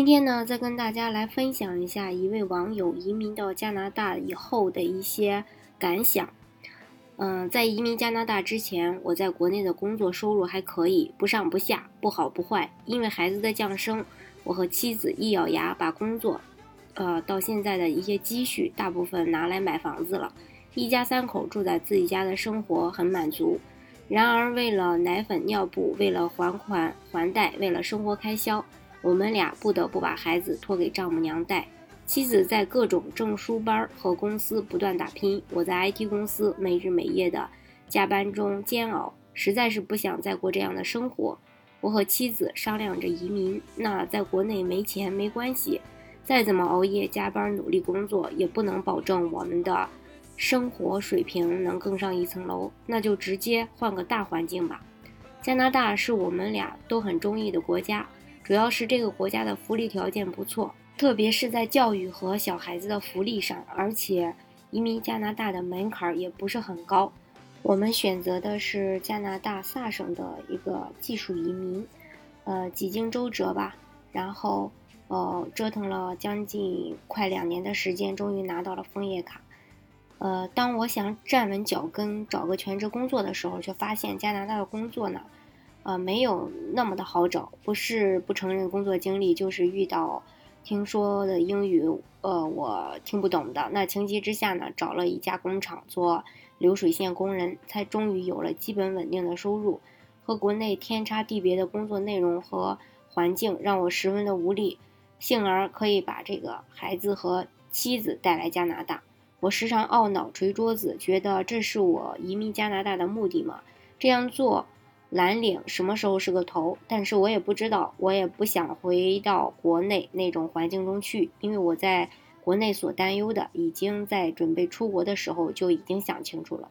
今天呢，再跟大家来分享一下一位网友移民到加拿大以后的一些感想。嗯，在移民加拿大之前，我在国内的工作收入还可以，不上不下，不好不坏。因为孩子的降生，我和妻子一咬牙把工作，呃，到现在的一些积蓄大部分拿来买房子了。一家三口住在自己家的生活很满足。然而，为了奶粉、尿布，为了还款还贷，为了生活开销。我们俩不得不把孩子托给丈母娘带，妻子在各种证书班和公司不断打拼，我在 IT 公司没日没夜的加班中煎熬，实在是不想再过这样的生活。我和妻子商量着移民，那在国内没钱没关系，再怎么熬夜加班努力工作，也不能保证我们的生活水平能更上一层楼，那就直接换个大环境吧。加拿大是我们俩都很中意的国家。主要是这个国家的福利条件不错，特别是在教育和小孩子的福利上，而且移民加拿大的门槛也不是很高。我们选择的是加拿大萨省的一个技术移民，呃，几经周折吧，然后呃折腾了将近快两年的时间，终于拿到了枫叶卡。呃，当我想站稳脚跟，找个全职工作的时候，却发现加拿大的工作呢。呃，没有那么的好找，不是不承认工作经历，就是遇到听说的英语，呃，我听不懂的。那情急之下呢，找了一家工厂做流水线工人，才终于有了基本稳定的收入。和国内天差地别的工作内容和环境，让我十分的无力。幸而可以把这个孩子和妻子带来加拿大，我时常懊恼捶桌子，觉得这是我移民加拿大的目的吗？这样做。蓝领什么时候是个头？但是我也不知道，我也不想回到国内那种环境中去，因为我在国内所担忧的，已经在准备出国的时候就已经想清楚了。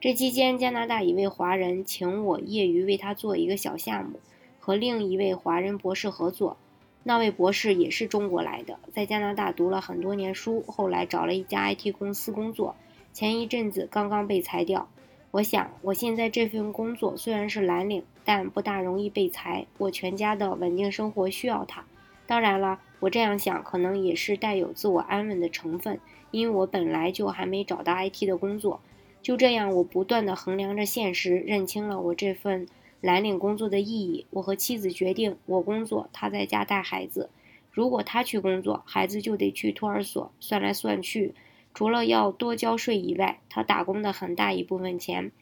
这期间，加拿大一位华人请我业余为他做一个小项目，和另一位华人博士合作。那位博士也是中国来的，在加拿大读了很多年书，后来找了一家 IT 公司工作，前一阵子刚刚被裁掉。我想，我现在这份工作虽然是蓝领，但不大容易被裁。我全家的稳定生活需要它。当然了，我这样想可能也是带有自我安稳的成分，因为我本来就还没找到 IT 的工作。就这样，我不断地衡量着现实，认清了我这份蓝领工作的意义。我和妻子决定，我工作，他在家带孩子。如果他去工作，孩子就得去托儿所。算来算去。除了要多交税以外，他打工的很大一部分钱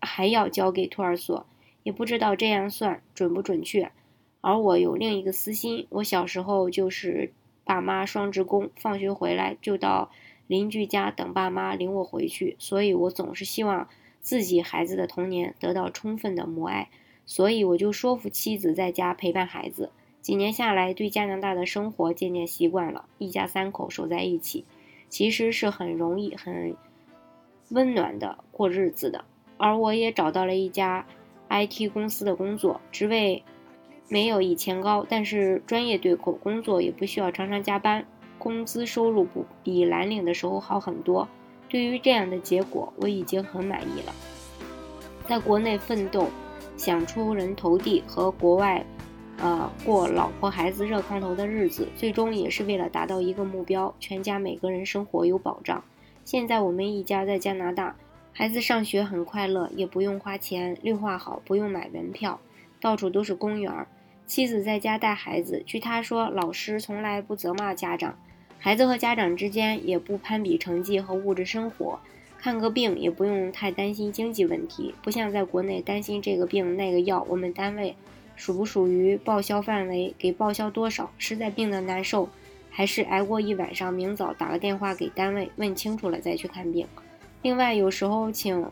还要交给托儿所，也不知道这样算准不准确。而我有另一个私心，我小时候就是爸妈双职工，放学回来就到邻居家等爸妈领我回去，所以我总是希望自己孩子的童年得到充分的母爱，所以我就说服妻子在家陪伴孩子。几年下来，对加拿大的生活渐渐习惯了，一家三口守在一起。其实是很容易、很温暖的过日子的，而我也找到了一家 IT 公司的工作，职位没有以前高，但是专业对口，工作也不需要常常加班，工资收入不比蓝领的时候好很多。对于这样的结果，我已经很满意了。在国内奋斗，想出人头地，和国外。呃，过老婆孩子热炕头的日子，最终也是为了达到一个目标：全家每个人生活有保障。现在我们一家在加拿大，孩子上学很快乐，也不用花钱，绿化好，不用买门票，到处都是公园。妻子在家带孩子，据她说，老师从来不责骂家长，孩子和家长之间也不攀比成绩和物质生活，看个病也不用太担心经济问题，不像在国内担心这个病那个药，我们单位。属不属于报销范围？给报销多少？实在病得难受，还是挨过一晚上，明早打个电话给单位问清楚了再去看病。另外，有时候请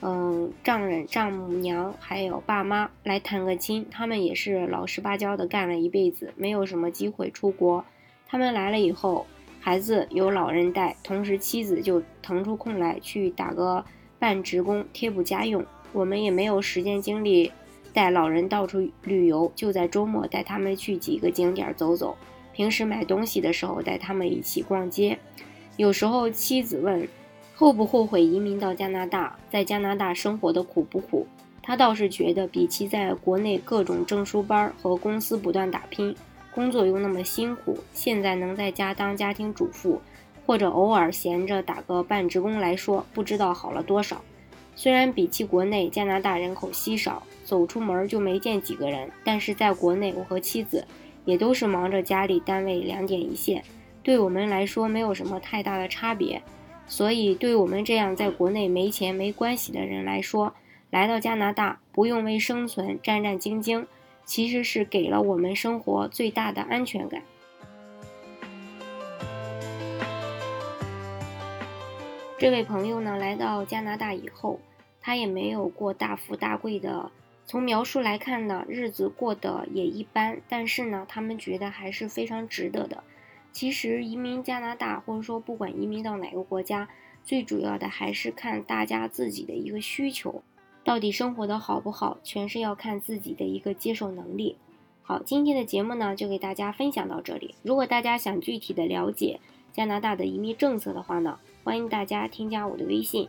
嗯，丈人、丈母娘还有爸妈来探个亲，他们也是老实巴交的干了一辈子，没有什么机会出国。他们来了以后，孩子由老人带，同时妻子就腾出空来去打个半职工贴补家用。我们也没有时间精力带老人到处旅游，就在周末带他们去几个景点走走。平时买东西的时候带他们一起逛街。有时候妻子问后不后悔移民到加拿大，在加拿大生活的苦不苦？他倒是觉得比起在国内各种证书班和公司不断打拼，工作又那么辛苦，现在能在家当家庭主妇，或者偶尔闲着打个半职工来说，不知道好了多少。虽然比起国内，加拿大人口稀少，走出门就没见几个人，但是在国内，我和妻子也都是忙着家里单位两点一线，对我们来说没有什么太大的差别。所以，对我们这样在国内没钱没关系的人来说，来到加拿大不用为生存战战兢兢，其实是给了我们生活最大的安全感。这位朋友呢，来到加拿大以后，他也没有过大富大贵的。从描述来看呢，日子过得也一般，但是呢，他们觉得还是非常值得的。其实移民加拿大，或者说不管移民到哪个国家，最主要的还是看大家自己的一个需求，到底生活的好不好，全是要看自己的一个接受能力。好，今天的节目呢，就给大家分享到这里。如果大家想具体的了解加拿大的移民政策的话呢，欢迎大家添加我的微信